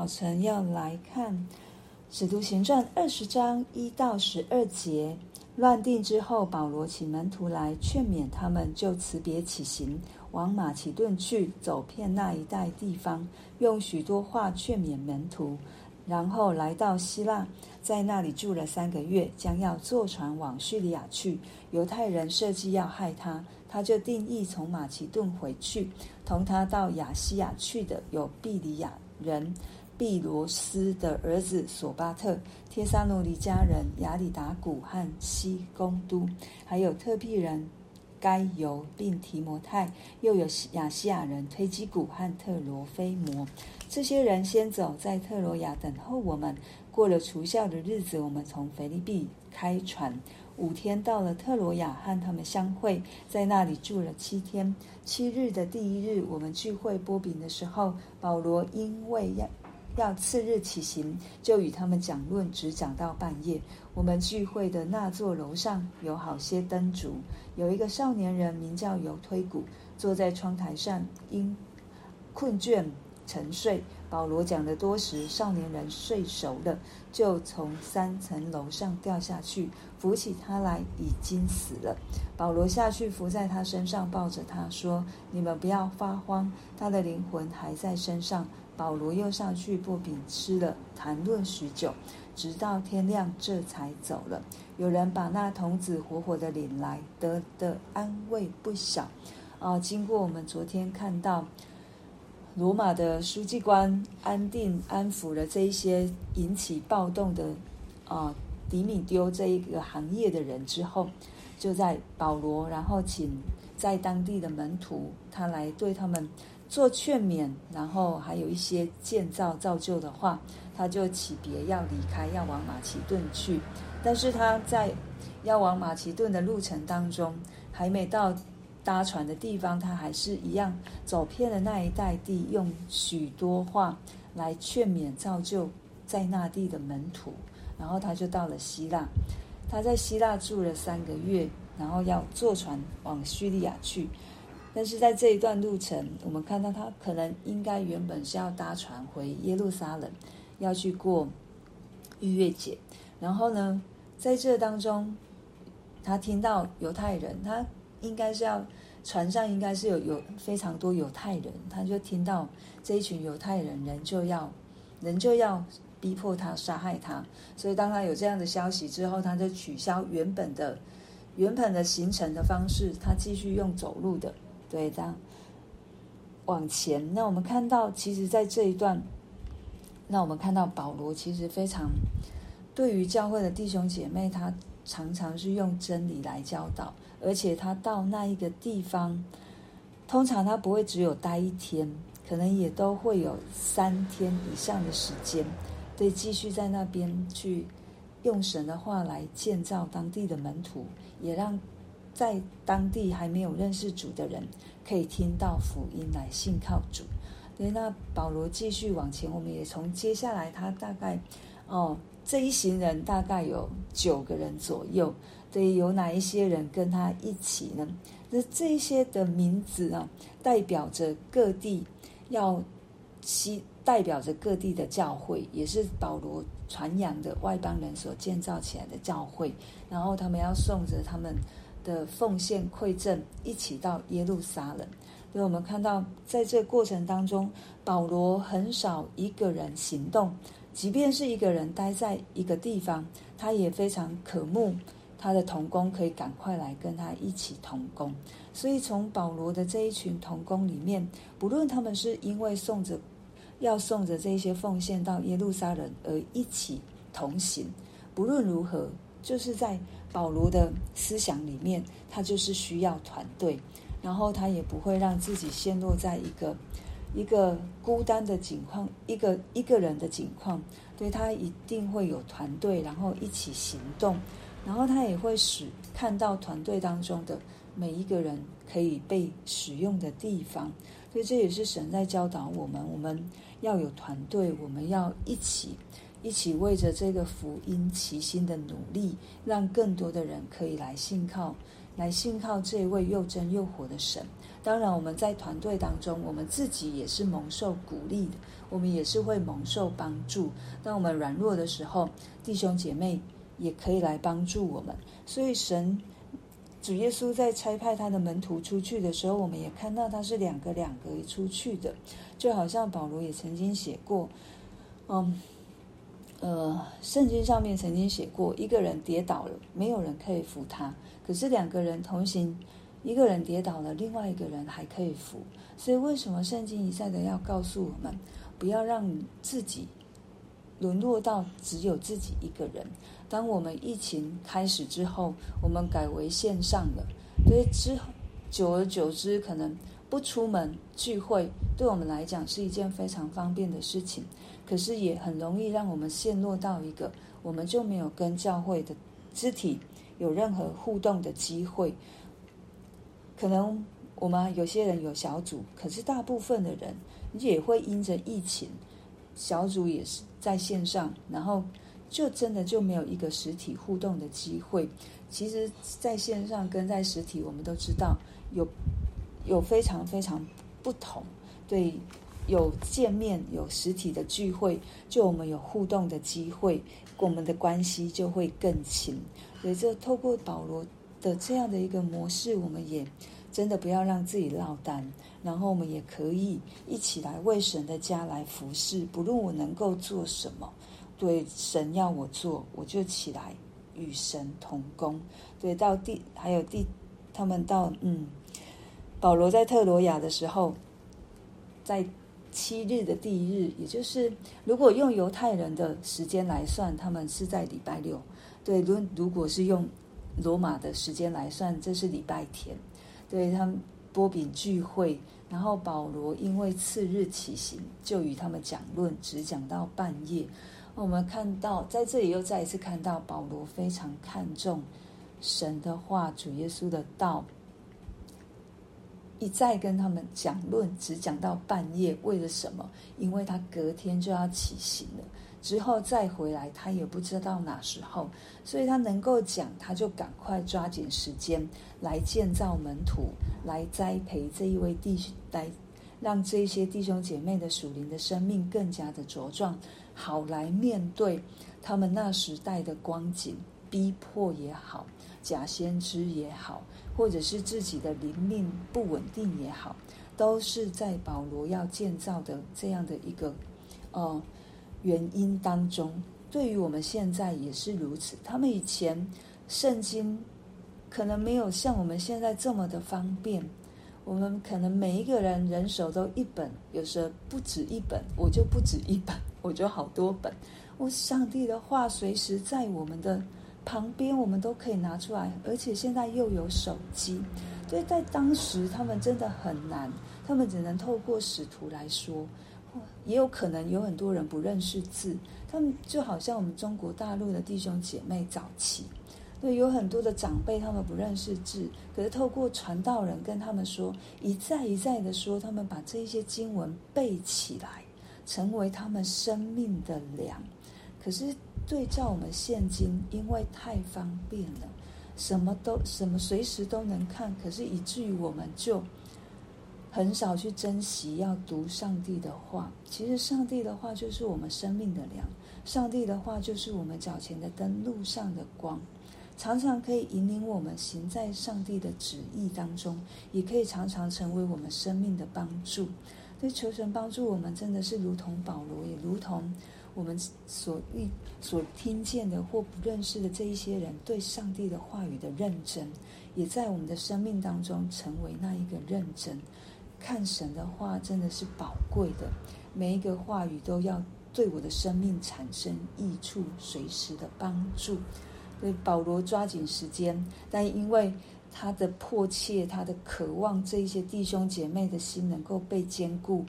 早晨要来看《使徒行传》二十章一到十二节。乱定之后，保罗请门徒来劝勉他们，就辞别起行，往马其顿去，走遍那一带地方，用许多话劝勉门徒。然后来到希腊，在那里住了三个月，将要坐船往叙利亚去。犹太人设计要害他，他就定意从马其顿回去。同他到亚西亚去的有毕里亚人毕罗斯的儿子索巴特、帖撒罗尼迦人亚里达古和西公都，还有特庇人该犹并提摩太，又有亚西亚人推基古和特罗菲摩。这些人先走，在特罗亚等候我们。过了除酵的日子，我们从腓立比开船，五天到了特罗亚，和他们相会，在那里住了七天。七日的第一日，我们聚会波饼的时候，保罗因为要要次日起行，就与他们讲论，只讲到半夜。我们聚会的那座楼上有好些灯烛，有一个少年人名叫犹推古，坐在窗台上，因困倦。沉睡。保罗讲得多时，少年人睡熟了，就从三层楼上掉下去，扶起他来，已经死了。保罗下去伏在他身上，抱着他说：“你们不要发慌，他的灵魂还在身上。”保罗又上去擘饼吃了，谈论许久，直到天亮，这才走了。有人把那童子活活的领来，得的安慰不小。啊，经过我们昨天看到。罗马的书记官安定安抚了这一些引起暴动的啊迪米丢这一个行业的人之后，就在保罗，然后请在当地的门徒他来对他们做劝勉，然后还有一些建造造就的话，他就起别要离开，要往马其顿去。但是他在要往马其顿的路程当中，还没到。搭船的地方，他还是一样走遍了那一带地，用许多话来劝勉造就在那地的门徒。然后他就到了希腊，他在希腊住了三个月，然后要坐船往叙利亚去。但是在这一段路程，我们看到他可能应该原本是要搭船回耶路撒冷，要去过逾越节。然后呢，在这当中，他听到犹太人，他。应该是要船上应该是有有非常多犹太人，他就听到这一群犹太人人就要人就要逼迫他杀害他，所以当他有这样的消息之后，他就取消原本的原本的行程的方式，他继续用走路的，对，这样往前。那我们看到，其实，在这一段，那我们看到保罗其实非常对于教会的弟兄姐妹，他常常是用真理来教导。而且他到那一个地方，通常他不会只有待一天，可能也都会有三天以上的时间，对，继续在那边去用神的话来建造当地的门徒，也让在当地还没有认识主的人可以听到福音来信靠主。对，那保罗继续往前，我们也从接下来他大概哦这一行人大概有九个人左右。对，有哪一些人跟他一起呢？那这一些的名字啊，代表着各地要西，代表着各地的教会，也是保罗传扬的外邦人所建造起来的教会。然后他们要送着他们的奉献馈赠，一起到耶路撒冷。所以我们看到，在这过程当中，保罗很少一个人行动，即便是一个人待在一个地方，他也非常渴慕。他的同工可以赶快来跟他一起同工，所以从保罗的这一群同工里面，不论他们是因为送着要送着这些奉献到耶路撒冷而一起同行，不论如何，就是在保罗的思想里面，他就是需要团队，然后他也不会让自己陷落在一个一个孤单的境况，一个一个人的境况，对，他一定会有团队，然后一起行动。然后他也会使看到团队当中的每一个人可以被使用的地方，所以这也是神在教导我们：我们要有团队，我们要一起一起为着这个福音齐心的努力，让更多的人可以来信靠来信靠这位又真又活的神。当然，我们在团队当中，我们自己也是蒙受鼓励的，我们也是会蒙受帮助。当我们软弱的时候，弟兄姐妹也可以来帮助我们。所以，神主耶稣在差派他的门徒出去的时候，我们也看到他是两个两个出去的，就好像保罗也曾经写过，嗯，呃，圣经上面曾经写过，一个人跌倒了，没有人可以扶他，可是两个人同行。一个人跌倒了，另外一个人还可以扶。所以，为什么圣经一再的要告诉我们，不要让自己沦落到只有自己一个人？当我们疫情开始之后，我们改为线上了，所以之后久而久之，可能不出门聚会，对我们来讲是一件非常方便的事情。可是，也很容易让我们陷落到一个，我们就没有跟教会的肢体有任何互动的机会。可能我们有些人有小组，可是大部分的人也会因着疫情，小组也是在线上，然后就真的就没有一个实体互动的机会。其实，在线上跟在实体，我们都知道有有非常非常不同。对，有见面有实体的聚会，就我们有互动的机会，我们的关系就会更亲。所以，这透过保罗的这样的一个模式，我们也真的不要让自己落单，然后我们也可以一起来为神的家来服侍。不论我能够做什么，对神要我做，我就起来与神同工。对，到第还有第，他们到嗯，保罗在特罗亚的时候，在七日的第一日，也就是如果用犹太人的时间来算，他们是在礼拜六。对，如如果是用罗马的时间来算，这是礼拜天，对他们波饼聚会，然后保罗因为次日起行，就与他们讲论，只讲到半夜。我们看到在这里又再一次看到保罗非常看重神的话，主耶稣的道，一再跟他们讲论，只讲到半夜。为了什么？因为他隔天就要起行了。之后再回来，他也不知道哪时候，所以他能够讲，他就赶快抓紧时间来建造门徒，来栽培这一位弟兄，来让这些弟兄姐妹的属灵的生命更加的茁壮，好来面对他们那时代的光景，逼迫也好，假先知也好，或者是自己的灵命不稳定也好，都是在保罗要建造的这样的一个，哦、原因当中，对于我们现在也是如此。他们以前圣经可能没有像我们现在这么的方便，我们可能每一个人人手都一本，有时候不止一本，我就不止一本，我就好多本。我上帝的话随时在我们的旁边，我们都可以拿出来，而且现在又有手机，所以在当时他们真的很难，他们只能透过使徒来说。也有可能有很多人不认识字，他们就好像我们中国大陆的弟兄姐妹早期，对，有很多的长辈他们不认识字，可是透过传道人跟他们说，一再一再的说，他们把这些经文背起来，成为他们生命的粮。可是对照我们现今，因为太方便了，什么都什么随时都能看，可是以至于我们就。很少去珍惜要读上帝的话。其实上帝的话就是我们生命的粮，上帝的话就是我们脚前的灯，路上的光，常常可以引领我们行在上帝的旨意当中，也可以常常成为我们生命的帮助。所以求神帮助我们，真的是如同保罗，也如同我们所遇所听见的或不认识的这一些人对上帝的话语的认真，也在我们的生命当中成为那一个认真。看神的话真的是宝贵的，每一个话语都要对我的生命产生益处，随时的帮助。所以保罗抓紧时间，但因为他的迫切，他的渴望，这一些弟兄姐妹的心能够被坚固。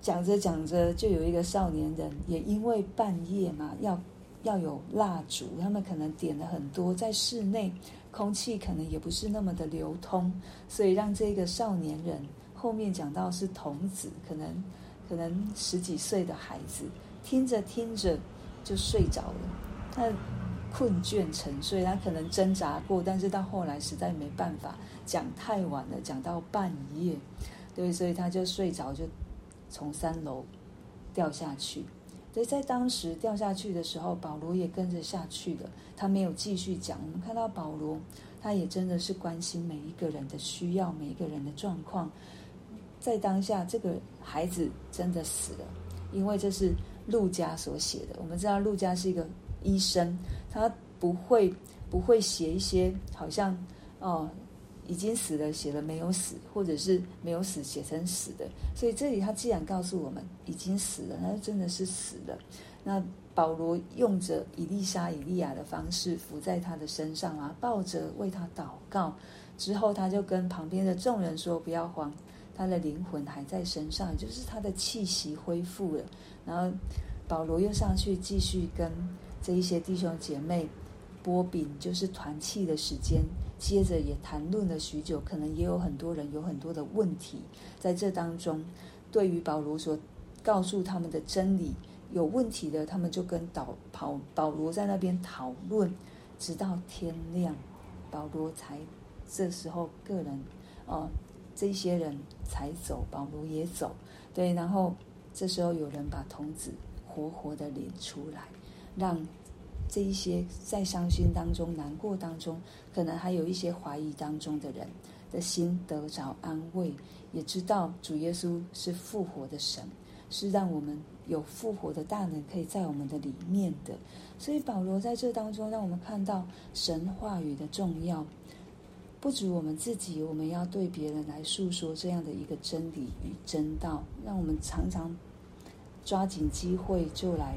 讲着讲着，就有一个少年人，也因为半夜嘛，要要有蜡烛，他们可能点了很多，在室内。空气可能也不是那么的流通，所以让这个少年人后面讲到是童子，可能可能十几岁的孩子，听着听着就睡着了。他困倦沉睡，他可能挣扎过，但是到后来实在没办法，讲太晚了，讲到半夜，对，所以他就睡着，就从三楼掉下去。所以在当时掉下去的时候，保罗也跟着下去了，他没有继续讲。我们看到保罗，他也真的是关心每一个人的需要，每一个人的状况。在当下，这个孩子真的死了，因为这是陆家所写的。我们知道陆家是一个医生，他不会不会写一些好像哦已经死了写了没有死，或者是没有死写成死的。所以这里他既然告诉我们已经死了，那就真的是死了。那保罗用着以利沙、以利亚的方式伏在他的身上啊，抱着为他祷告。之后他就跟旁边的众人说：“不要慌。”他的灵魂还在身上，就是他的气息恢复了。然后保罗又上去继续跟这一些弟兄姐妹波饼，就是团契的时间。接着也谈论了许久，可能也有很多人有很多的问题在这当中。对于保罗所告诉他们的真理有问题的，他们就跟导保保罗在那边讨论，直到天亮，保罗才这时候个人哦。这些人才走，保罗也走，对。然后这时候有人把童子活活的领出来，让这一些在伤心当中、难过当中，可能还有一些怀疑当中的人的心得着安慰，也知道主耶稣是复活的神，是让我们有复活的大能可以在我们的里面的。所以保罗在这当中让我们看到神话语的重要。不止我们自己，我们要对别人来诉说这样的一个真理与真道，让我们常常抓紧机会就来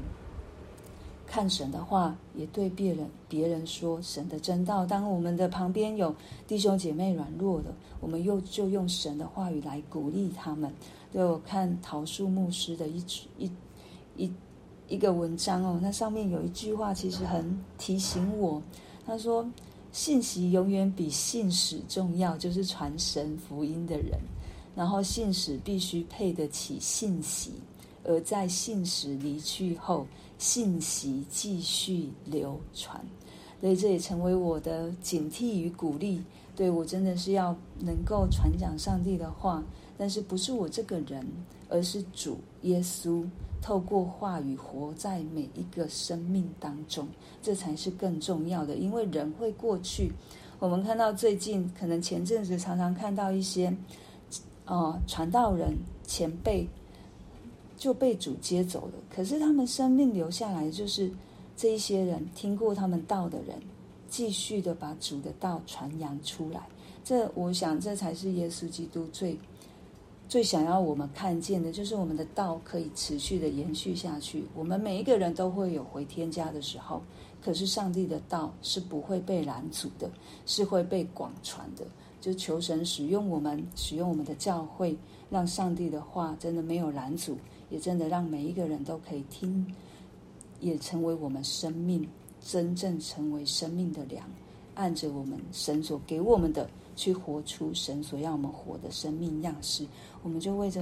看神的话，也对别人别人说神的真道。当我们的旁边有弟兄姐妹软弱的，我们又就用神的话语来鼓励他们。对，我看桃树牧师的一一一一个文章哦，那上面有一句话，其实很提醒我，他说。信息永远比信使重要，就是传神福音的人。然后信使必须配得起信息，而在信使离去后，信息继续流传。所以这也成为我的警惕与鼓励。对，我真的是要能够传讲上帝的话，但是不是我这个人，而是主耶稣。透过话语活在每一个生命当中，这才是更重要的。因为人会过去，我们看到最近可能前阵子常常看到一些，呃，传道人前辈就被主接走了。可是他们生命留下来，就是这一些人听过他们道的人，继续的把主的道传扬出来。这我想，这才是耶稣基督最。最想要我们看见的，就是我们的道可以持续的延续下去。我们每一个人都会有回天家的时候，可是上帝的道是不会被拦阻的，是会被广传的。就求神使用我们，使用我们的教会，让上帝的话真的没有拦阻，也真的让每一个人都可以听，也成为我们生命真正成为生命的粮，按着我们神所给我们的。去活出神所要我们活的生命样式，我们就为着